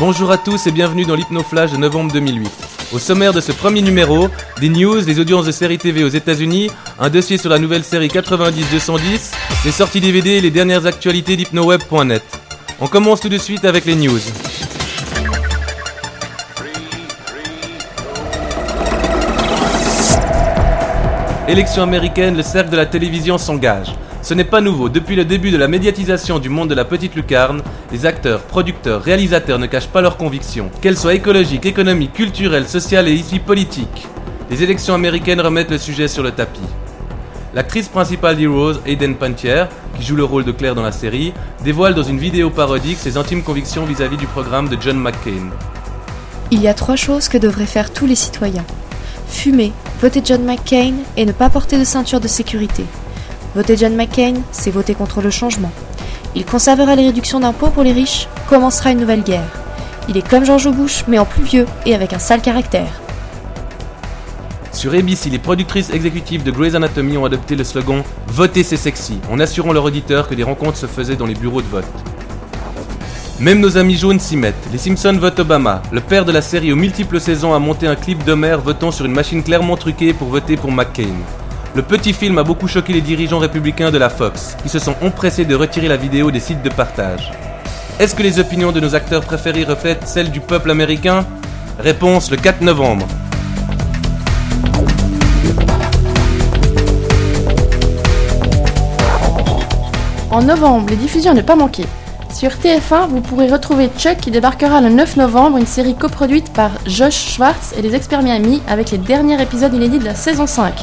Bonjour à tous et bienvenue dans l'Hypnoflash de novembre 2008. Au sommaire de ce premier numéro, des news, des audiences de séries TV aux États-Unis, un dossier sur la nouvelle série 90-210, les sorties DVD et les dernières actualités d'hypnoweb.net. On commence tout de suite avec les news. Élection américaine, le cercle de la télévision s'engage. Ce n'est pas nouveau, depuis le début de la médiatisation du monde de la petite lucarne, les acteurs, producteurs, réalisateurs ne cachent pas leurs convictions, qu'elles soient écologiques, économiques, culturelles, sociales et ici politiques. Les élections américaines remettent le sujet sur le tapis. L'actrice principale d'Heroes, Aiden Pantier, qui joue le rôle de Claire dans la série, dévoile dans une vidéo parodique ses intimes convictions vis-à-vis du programme de John McCain. Il y a trois choses que devraient faire tous les citoyens. Fumer, voter John McCain et ne pas porter de ceinture de sécurité. Voter John McCain, c'est voter contre le changement. Il conservera les réductions d'impôts pour les riches, commencera une nouvelle guerre. Il est comme George Bush, mais en plus vieux et avec un sale caractère. Sur ABC, les productrices exécutives de Grey's Anatomy ont adopté le slogan Voter c'est sexy, en assurant leurs auditeurs que des rencontres se faisaient dans les bureaux de vote. Même nos amis jaunes s'y mettent. Les Simpsons votent Obama. Le père de la série aux multiples saisons a monté un clip d'Homer votant sur une machine clairement truquée pour voter pour McCain. Le petit film a beaucoup choqué les dirigeants républicains de la Fox, qui se sont empressés de retirer la vidéo des sites de partage. Est-ce que les opinions de nos acteurs préférés reflètent celles du peuple américain? Réponse le 4 novembre. En novembre, les diffusions ne pas manquer. Sur TF1, vous pourrez retrouver Chuck qui débarquera le 9 novembre, une série coproduite par Josh Schwartz et les experts Miami avec les derniers épisodes inédits de la saison 5.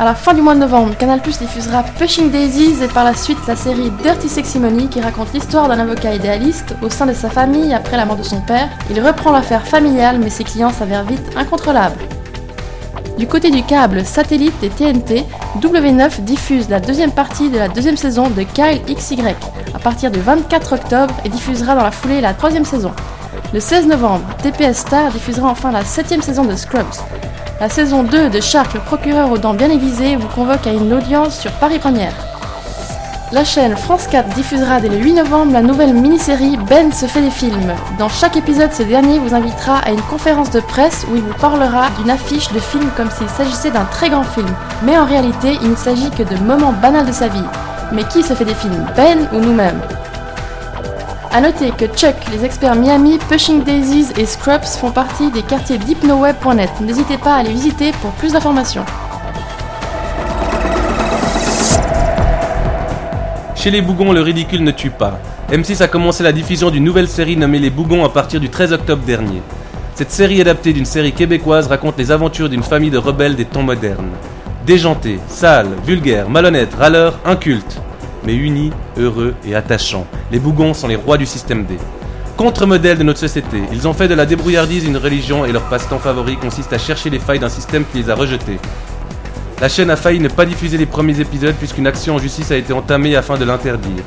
À la fin du mois de novembre, Canal Plus diffusera Pushing Daisies et par la suite la série Dirty Sexy Money qui raconte l'histoire d'un avocat idéaliste au sein de sa famille après la mort de son père. Il reprend l'affaire familiale mais ses clients s'avèrent vite incontrôlables. Du côté du câble satellite et TNT, W9 diffuse la deuxième partie de la deuxième saison de Kyle XY à partir du 24 octobre et diffusera dans la foulée la troisième saison. Le 16 novembre, TPS Star diffusera enfin la septième saison de Scrubs. La saison 2 de Shark, le procureur aux dents bien aiguisées, vous convoque à une audience sur Paris Première. La chaîne France 4 diffusera dès le 8 novembre la nouvelle mini-série Ben se fait des films. Dans chaque épisode, ce dernier vous invitera à une conférence de presse où il vous parlera d'une affiche de film comme s'il s'agissait d'un très grand film. Mais en réalité, il ne s'agit que de moments banals de sa vie. Mais qui se fait des films Ben ou nous-mêmes? A noter que Chuck, les experts Miami, Pushing Daisies et Scrubs font partie des quartiers d'hypnoweb.net. N'hésitez pas à les visiter pour plus d'informations. Chez les Bougons, le ridicule ne tue pas. M6 a commencé la diffusion d'une nouvelle série nommée Les Bougons à partir du 13 octobre dernier. Cette série adaptée d'une série québécoise raconte les aventures d'une famille de rebelles des temps modernes. Déjantés, sales, vulgaires, malhonnêtes, râleurs, incultes mais unis, heureux et attachants. Les Bougons sont les rois du système D. Contre-modèle de notre société, ils ont fait de la débrouillardise une religion et leur passe-temps favori consiste à chercher les failles d'un système qui les a rejetés. La chaîne a failli ne pas diffuser les premiers épisodes puisqu'une action en justice a été entamée afin de l'interdire.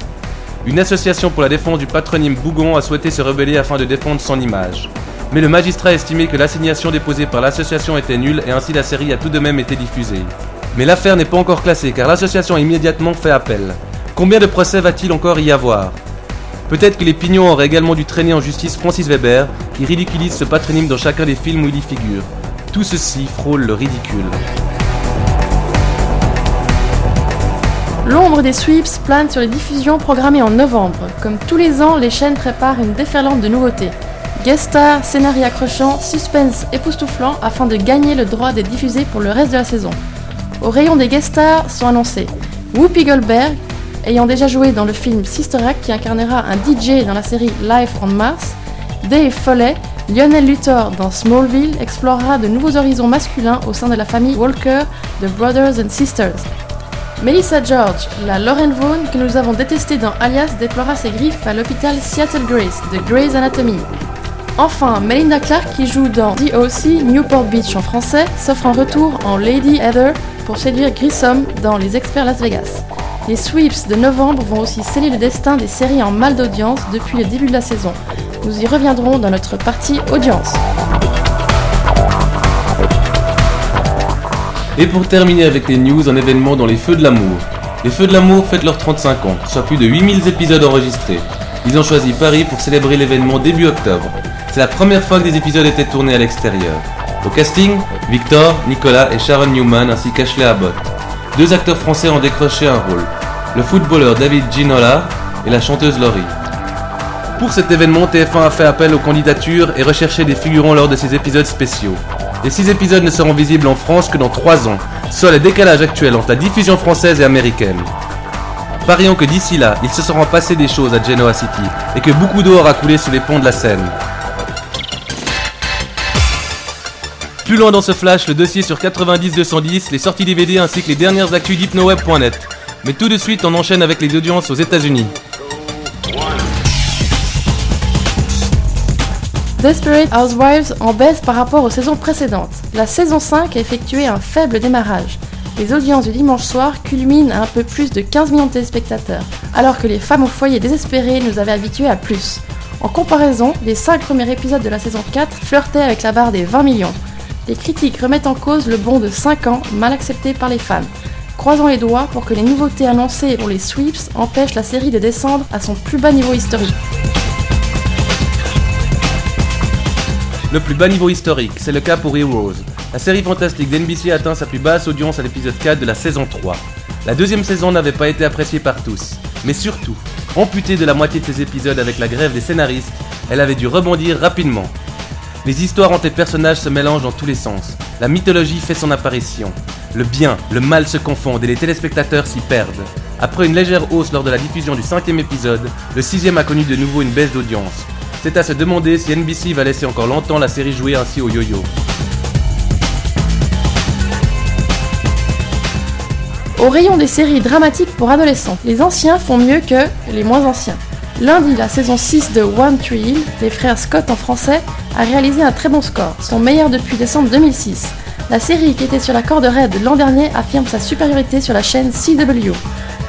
Une association pour la défense du patronyme Bougon a souhaité se rebeller afin de défendre son image. Mais le magistrat a estimé que l'assignation déposée par l'association était nulle et ainsi la série a tout de même été diffusée. Mais l'affaire n'est pas encore classée car l'association a immédiatement fait appel. Combien de procès va-t-il encore y avoir? Peut-être que les pignons auraient également dû traîner en justice Francis Weber, qui ridiculise ce patronyme dans chacun des films où il y figure. Tout ceci frôle le ridicule. L'ombre des sweeps plane sur les diffusions programmées en novembre. Comme tous les ans, les chaînes préparent une déferlante de nouveautés. Guest star, scénario accrochant, suspense époustouflant afin de gagner le droit d'être diffusé pour le reste de la saison. Au rayon des guest stars sont annoncés Whoopi Goldberg, ayant déjà joué dans le film Sister Act qui incarnera un DJ dans la série Life on Mars, Dave Foley, Lionel Luthor dans Smallville explorera de nouveaux horizons masculins au sein de la famille Walker de Brothers and Sisters. Melissa George, la Lauren Vaughn que nous avons détestée dans Alias, déplora ses griffes à l'hôpital Seattle Grace de Grey's Anatomy. Enfin, Melinda Clark, qui joue dans The. Newport Beach en français, s'offre un retour en Lady Heather pour séduire Grissom dans Les Experts Las Vegas. Les sweeps de novembre vont aussi sceller le destin des séries en mal d'audience depuis le début de la saison. Nous y reviendrons dans notre partie audience. Et pour terminer avec les news, un événement dans les Feux de l'amour. Les Feux de l'amour fêtent leurs 35 ans, soit plus de 8000 épisodes enregistrés. ils ont choisi Paris pour célébrer l'événement début octobre. C'est la première fois que des épisodes étaient tournés à l'extérieur. Au casting, Victor, Nicolas et Sharon Newman ainsi qu'Ashley Abbott. Deux acteurs français ont décroché un rôle. Le footballeur David Ginola et la chanteuse Laurie. Pour cet événement, TF1 a fait appel aux candidatures et recherché des figurants lors de ces épisodes spéciaux. Les six épisodes ne seront visibles en France que dans trois ans, soit le décalage actuel entre la diffusion française et américaine. Parions que d'ici là, il se sera passé des choses à Genoa City et que beaucoup d'eau aura coulé sous les ponts de la Seine. Plus loin dans ce flash, le dossier sur 90-210, les sorties DVD ainsi que les dernières actus d'hypnoweb.net. Mais tout de suite, on enchaîne avec les audiences aux États-Unis. Desperate Housewives en baisse par rapport aux saisons précédentes. La saison 5 a effectué un faible démarrage. Les audiences du dimanche soir culminent à un peu plus de 15 millions de téléspectateurs, alors que les femmes au foyer désespérées nous avaient habitués à plus. En comparaison, les 5 premiers épisodes de la saison 4 flirtaient avec la barre des 20 millions. Les critiques remettent en cause le bond de 5 ans mal accepté par les fans. Croisons les doigts pour que les nouveautés annoncées pour les sweeps empêchent la série de descendre à son plus bas niveau historique. Le plus bas niveau historique, c'est le cas pour Heroes. La série fantastique d'NBC atteint sa plus basse audience à l'épisode 4 de la saison 3. La deuxième saison n'avait pas été appréciée par tous, mais surtout, amputée de la moitié de ses épisodes avec la grève des scénaristes, elle avait dû rebondir rapidement. Les histoires entre les personnages se mélangent dans tous les sens. La mythologie fait son apparition. Le bien, le mal se confondent et les téléspectateurs s'y perdent. Après une légère hausse lors de la diffusion du cinquième épisode, le sixième a connu de nouveau une baisse d'audience. C'est à se demander si NBC va laisser encore longtemps la série jouer ainsi au yo-yo. Au rayon des séries dramatiques pour adolescents, les anciens font mieux que les moins anciens. Lundi, la saison 6 de One Tree Hill, des frères Scott en français, a réalisé un très bon score, son meilleur depuis décembre 2006. La série qui était sur la corde raide l'an dernier affirme sa supériorité sur la chaîne CW.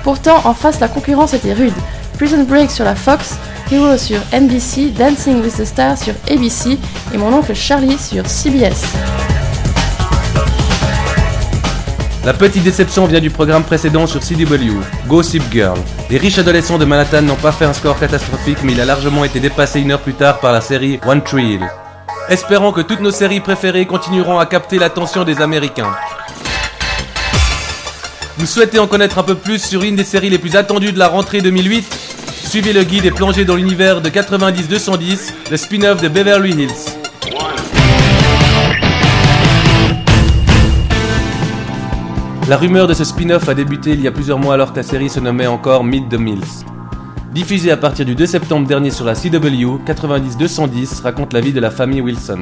Pourtant, en face, la concurrence était rude. Prison Break sur la Fox, Hero sur NBC, Dancing with the Stars sur ABC et mon oncle Charlie sur CBS. La petite déception vient du programme précédent sur CW, Gossip Girl. Les riches adolescents de Manhattan n'ont pas fait un score catastrophique, mais il a largement été dépassé une heure plus tard par la série One Tree Hill. Espérons que toutes nos séries préférées continueront à capter l'attention des Américains. Vous souhaitez en connaître un peu plus sur une des séries les plus attendues de la rentrée 2008 Suivez le guide et plongez dans l'univers de 90-210, le spin-off de Beverly Hills. La rumeur de ce spin-off a débuté il y a plusieurs mois alors que la série se nommait encore Meet the Mills. Diffusée à partir du 2 septembre dernier sur la CW, 90-210 raconte la vie de la famille Wilson.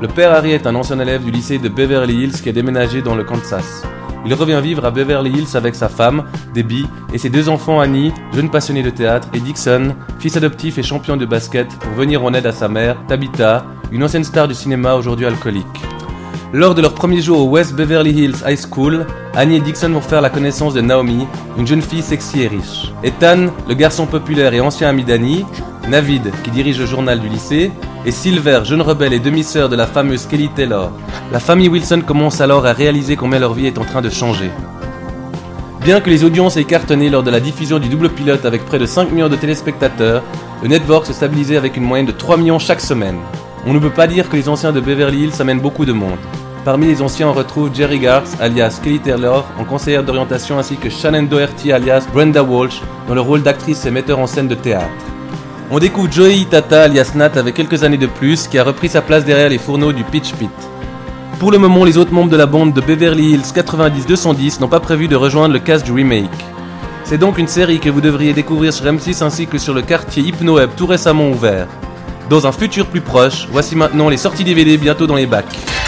Le père Harry est un ancien élève du lycée de Beverly Hills qui a déménagé dans le Kansas. Il revient vivre à Beverly Hills avec sa femme, Debbie, et ses deux enfants Annie, jeune passionnée de théâtre, et Dixon, fils adoptif et champion de basket, pour venir en aide à sa mère, Tabitha, une ancienne star du cinéma aujourd'hui alcoolique. Lors de leur premier jour au West Beverly Hills High School, Annie et Dixon vont faire la connaissance de Naomi, une jeune fille sexy et riche. Ethan, le garçon populaire et ancien ami d'Annie, Navid, qui dirige le journal du lycée, et Silver, jeune rebelle et demi-sœur de la fameuse Kelly Taylor. La famille Wilson commence alors à réaliser combien leur vie est en train de changer. Bien que les audiences aient cartonné lors de la diffusion du double pilote avec près de 5 millions de téléspectateurs, le network se stabilisait avec une moyenne de 3 millions chaque semaine. On ne peut pas dire que les anciens de Beverly Hills amènent beaucoup de monde. Parmi les anciens, on retrouve Jerry Garth, alias Kelly Taylor, en conseillère d'orientation, ainsi que Shannon Doherty, alias Brenda Walsh, dans le rôle d'actrice et metteur en scène de théâtre. On découvre Joey Itata, alias Nat, avec quelques années de plus, qui a repris sa place derrière les fourneaux du Pitch Pit. Pour le moment, les autres membres de la bande de Beverly Hills 90-210 n'ont pas prévu de rejoindre le cast du remake. C'est donc une série que vous devriez découvrir sur M6 ainsi que sur le quartier HypnoWeb tout récemment ouvert. Dans un futur plus proche, voici maintenant les sorties DVD bientôt dans les bacs.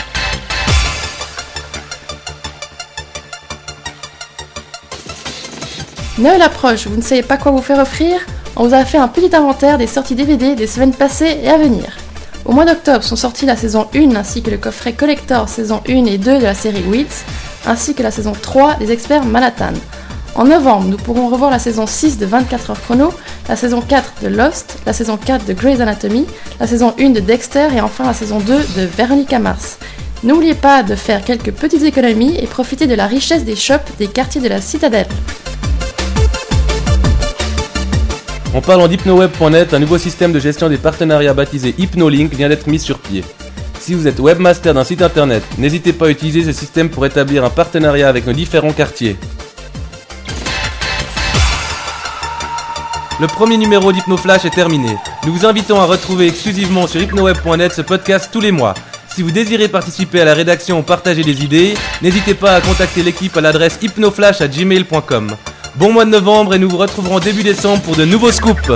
Noël approche, vous ne savez pas quoi vous faire offrir On vous a fait un petit inventaire des sorties DVD des semaines passées et à venir. Au mois d'octobre sont sortis la saison 1 ainsi que le coffret collector saison 1 et 2 de la série Wheats, ainsi que la saison 3 des experts Manhattan. En novembre, nous pourrons revoir la saison 6 de 24 heures chrono, la saison 4 de Lost, la saison 4 de Grey's Anatomy, la saison 1 de Dexter et enfin la saison 2 de Veronica Mars. N'oubliez pas de faire quelques petites économies et profiter de la richesse des shops des quartiers de la citadelle. En parlant d'hypnoweb.net, un nouveau système de gestion des partenariats baptisé HypnoLink vient d'être mis sur pied. Si vous êtes webmaster d'un site internet, n'hésitez pas à utiliser ce système pour établir un partenariat avec nos différents quartiers. Le premier numéro d'HypnoFlash est terminé. Nous vous invitons à retrouver exclusivement sur hypnoweb.net ce podcast tous les mois. Si vous désirez participer à la rédaction ou partager des idées, n'hésitez pas à contacter l'équipe à l'adresse hypnoflash@gmail.com. Bon mois de novembre et nous vous retrouverons début décembre pour de nouveaux scoops.